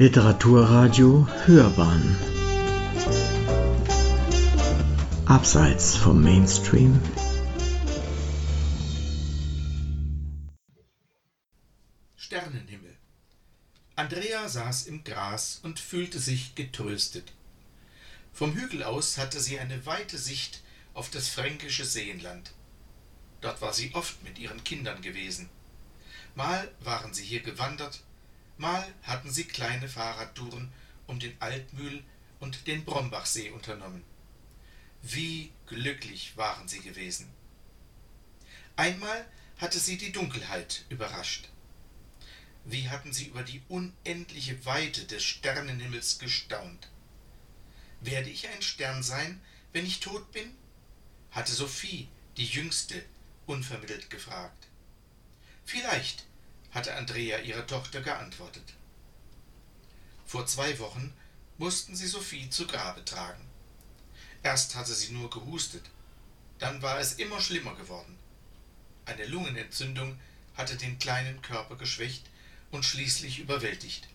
Literaturradio Hörbahn Abseits vom Mainstream Sternenhimmel Andrea saß im Gras und fühlte sich getröstet. Vom Hügel aus hatte sie eine weite Sicht auf das fränkische Seenland. Dort war sie oft mit ihren Kindern gewesen. Mal waren sie hier gewandert, mal hatten sie kleine Fahrradtouren um den Altmühl und den Brombachsee unternommen. Wie glücklich waren sie gewesen. Einmal hatte sie die Dunkelheit überrascht. Wie hatten sie über die unendliche Weite des Sternenhimmels gestaunt. Werde ich ein Stern sein, wenn ich tot bin? hatte Sophie, die jüngste, unvermittelt gefragt. Vielleicht, hatte Andrea ihrer Tochter geantwortet. Vor zwei Wochen mussten sie Sophie zu Grabe tragen. Erst hatte sie nur gehustet, dann war es immer schlimmer geworden. Eine Lungenentzündung hatte den kleinen Körper geschwächt und schließlich überwältigt.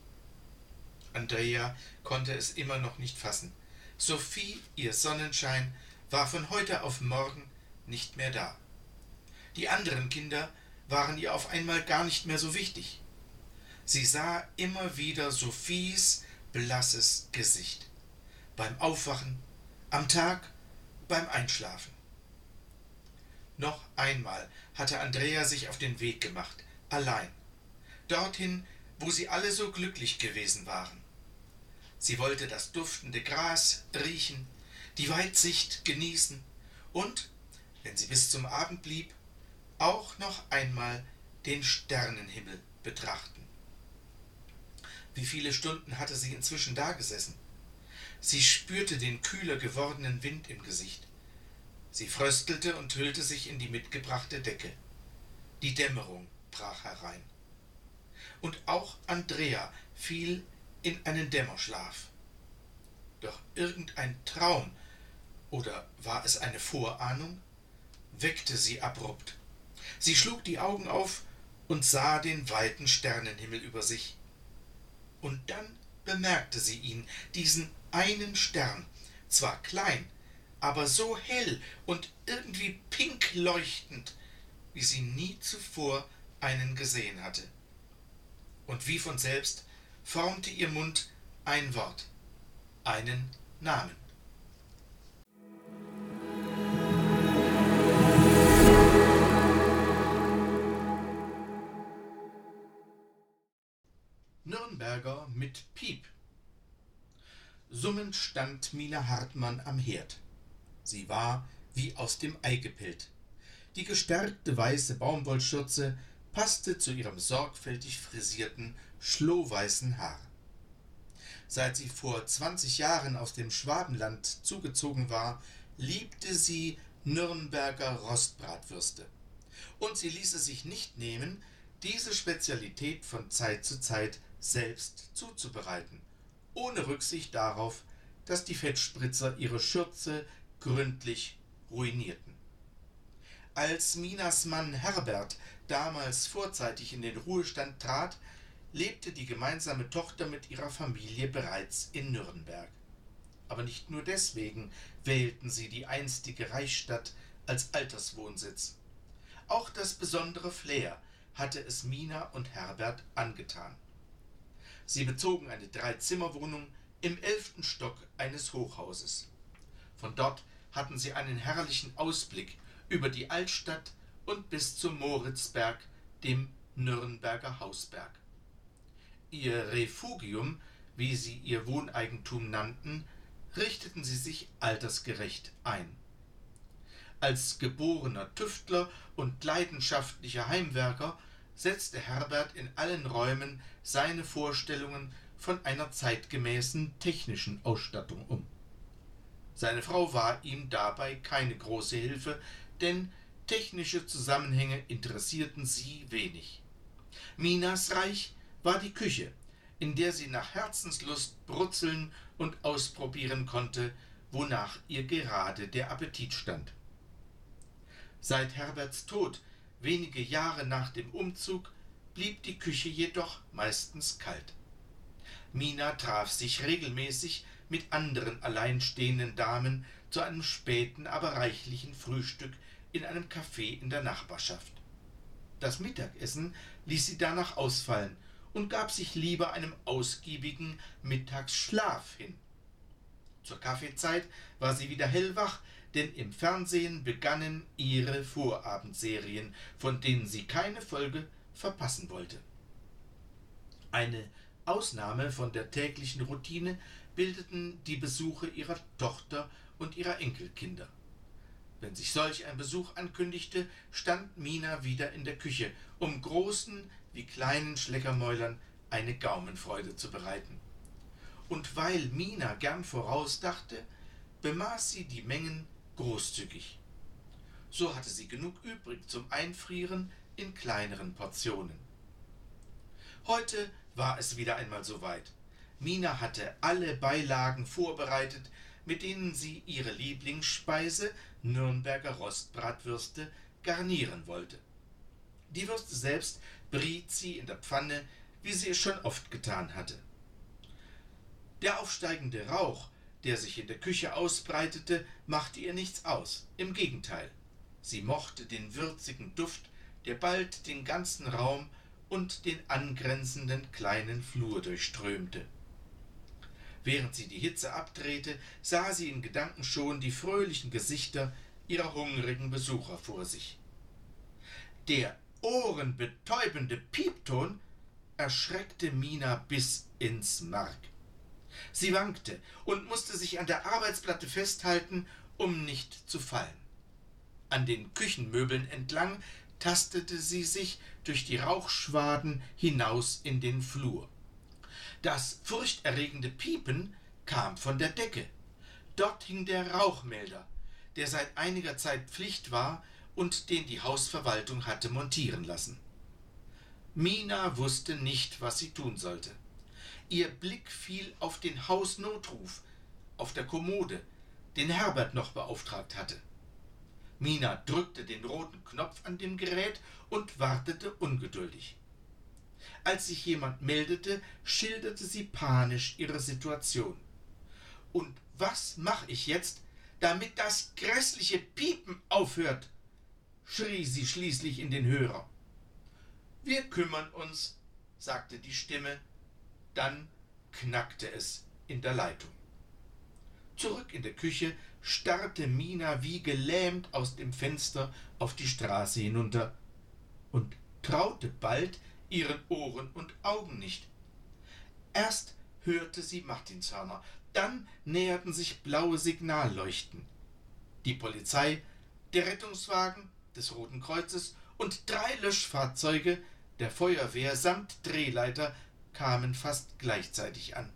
Andrea konnte es immer noch nicht fassen. Sophie, ihr Sonnenschein, war von heute auf morgen nicht mehr da. Die anderen Kinder waren ihr auf einmal gar nicht mehr so wichtig. Sie sah immer wieder Sophies blasses Gesicht. Beim Aufwachen, am Tag, beim Einschlafen. Noch einmal hatte Andrea sich auf den Weg gemacht, allein, dorthin, wo sie alle so glücklich gewesen waren. Sie wollte das duftende Gras riechen, die Weitsicht genießen und, wenn sie bis zum Abend blieb, auch noch einmal den Sternenhimmel betrachten. Wie viele Stunden hatte sie inzwischen dagesessen? Sie spürte den kühler gewordenen Wind im Gesicht. Sie fröstelte und hüllte sich in die mitgebrachte Decke. Die Dämmerung brach herein. Und auch Andrea fiel in einen Dämmerschlaf. Doch irgendein Traum, oder war es eine Vorahnung, weckte sie abrupt. Sie schlug die Augen auf und sah den weiten Sternenhimmel über sich. Und dann bemerkte sie ihn, diesen einen Stern, zwar klein, aber so hell und irgendwie pink leuchtend, wie sie nie zuvor einen gesehen hatte. Und wie von selbst formte ihr Mund ein Wort, einen Namen. Nürnberger mit Piep. Summend stand Mina Hartmann am Herd. Sie war wie aus dem Ei gepellt. Die gestärkte weiße Baumwollschürze passte zu ihrem sorgfältig frisierten, schlohweißen Haar. Seit sie vor zwanzig Jahren aus dem Schwabenland zugezogen war, liebte sie Nürnberger Rostbratwürste. Und sie ließ es sich nicht nehmen, diese Spezialität von Zeit zu Zeit selbst zuzubereiten, ohne Rücksicht darauf, dass die Fettspritzer ihre Schürze gründlich ruinierten. Als Minas Mann Herbert damals vorzeitig in den Ruhestand trat, lebte die gemeinsame Tochter mit ihrer Familie bereits in Nürnberg. Aber nicht nur deswegen wählten sie die einstige Reichsstadt als Alterswohnsitz. Auch das besondere Flair hatte es Mina und Herbert angetan. Sie bezogen eine Dreizimmerwohnung im elften Stock eines Hochhauses. Von dort hatten sie einen herrlichen Ausblick über die Altstadt und bis zum Moritzberg, dem Nürnberger Hausberg. Ihr Refugium, wie sie ihr Wohneigentum nannten, richteten sie sich altersgerecht ein. Als geborener Tüftler und leidenschaftlicher Heimwerker setzte Herbert in allen Räumen seine Vorstellungen von einer zeitgemäßen technischen Ausstattung um. Seine Frau war ihm dabei keine große Hilfe, denn technische Zusammenhänge interessierten sie wenig. Minas Reich war die Küche, in der sie nach Herzenslust brutzeln und ausprobieren konnte, wonach ihr gerade der Appetit stand. Seit Herberts Tod Wenige Jahre nach dem Umzug blieb die Küche jedoch meistens kalt. Mina traf sich regelmäßig mit anderen alleinstehenden Damen zu einem späten, aber reichlichen Frühstück in einem Café in der Nachbarschaft. Das Mittagessen ließ sie danach ausfallen und gab sich lieber einem ausgiebigen Mittagsschlaf hin. Zur Kaffeezeit war sie wieder hellwach, denn im Fernsehen begannen ihre Vorabendserien, von denen sie keine Folge verpassen wollte. Eine Ausnahme von der täglichen Routine bildeten die Besuche ihrer Tochter und ihrer Enkelkinder. Wenn sich solch ein Besuch ankündigte, stand Mina wieder in der Küche, um großen wie kleinen Schleckermäulern eine Gaumenfreude zu bereiten. Und weil Mina gern vorausdachte, bemaß sie die Mengen großzügig. So hatte sie genug übrig zum Einfrieren in kleineren Portionen. Heute war es wieder einmal soweit. Mina hatte alle Beilagen vorbereitet, mit denen sie ihre Lieblingsspeise Nürnberger Rostbratwürste garnieren wollte. Die Würste selbst briet sie in der Pfanne, wie sie es schon oft getan hatte. Der aufsteigende Rauch, der sich in der Küche ausbreitete, machte ihr nichts aus. Im Gegenteil, sie mochte den würzigen Duft, der bald den ganzen Raum und den angrenzenden kleinen Flur durchströmte. Während sie die Hitze abdrehte, sah sie in Gedanken schon die fröhlichen Gesichter ihrer hungrigen Besucher vor sich. Der ohrenbetäubende Piepton erschreckte Mina bis ins Mark. Sie wankte und musste sich an der Arbeitsplatte festhalten, um nicht zu fallen. An den Küchenmöbeln entlang tastete sie sich durch die Rauchschwaden hinaus in den Flur. Das furchterregende Piepen kam von der Decke. Dort hing der Rauchmelder, der seit einiger Zeit Pflicht war und den die Hausverwaltung hatte montieren lassen. Mina wusste nicht, was sie tun sollte. Ihr Blick fiel auf den Hausnotruf auf der Kommode, den Herbert noch beauftragt hatte. Mina drückte den roten Knopf an dem Gerät und wartete ungeduldig. Als sich jemand meldete, schilderte sie panisch ihre Situation. Und was mache ich jetzt, damit das grässliche Piepen aufhört? schrie sie schließlich in den Hörer. Wir kümmern uns, sagte die Stimme, dann knackte es in der Leitung. Zurück in der Küche starrte Mina wie gelähmt aus dem Fenster auf die Straße hinunter und traute bald ihren Ohren und Augen nicht. Erst hörte sie Martinshörner, dann näherten sich blaue Signalleuchten. Die Polizei, der Rettungswagen des Roten Kreuzes und drei Löschfahrzeuge der Feuerwehr samt Drehleiter kamen fast gleichzeitig an.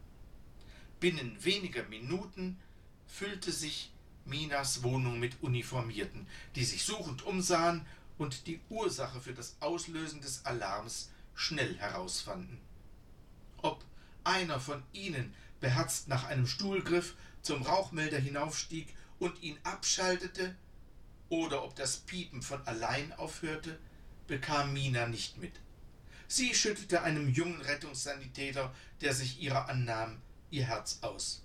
Binnen weniger Minuten füllte sich Minas Wohnung mit Uniformierten, die sich suchend umsahen und die Ursache für das Auslösen des Alarms schnell herausfanden. Ob einer von ihnen beherzt nach einem Stuhl griff, zum Rauchmelder hinaufstieg und ihn abschaltete, oder ob das Piepen von allein aufhörte, bekam Mina nicht mit. Sie schüttete einem jungen Rettungssanitäter, der sich ihrer annahm, ihr Herz aus.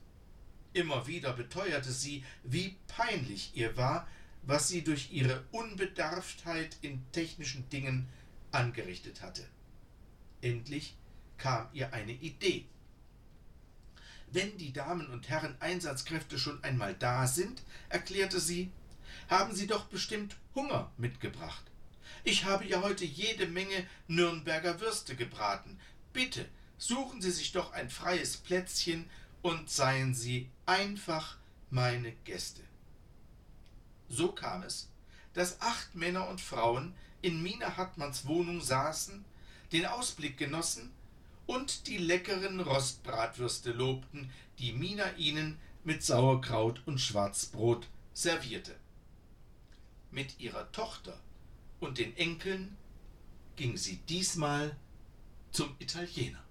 Immer wieder beteuerte sie, wie peinlich ihr war, was sie durch ihre Unbedarftheit in technischen Dingen angerichtet hatte. Endlich kam ihr eine Idee. Wenn die Damen und Herren Einsatzkräfte schon einmal da sind, erklärte sie, haben sie doch bestimmt Hunger mitgebracht. Ich habe ja heute jede Menge Nürnberger Würste gebraten. Bitte, suchen Sie sich doch ein freies Plätzchen und seien Sie einfach meine Gäste. So kam es, dass acht Männer und Frauen in Mina Hartmanns Wohnung saßen, den Ausblick genossen und die leckeren Rostbratwürste lobten, die Mina ihnen mit Sauerkraut und Schwarzbrot servierte. Mit ihrer Tochter und den Enkeln ging sie diesmal zum Italiener.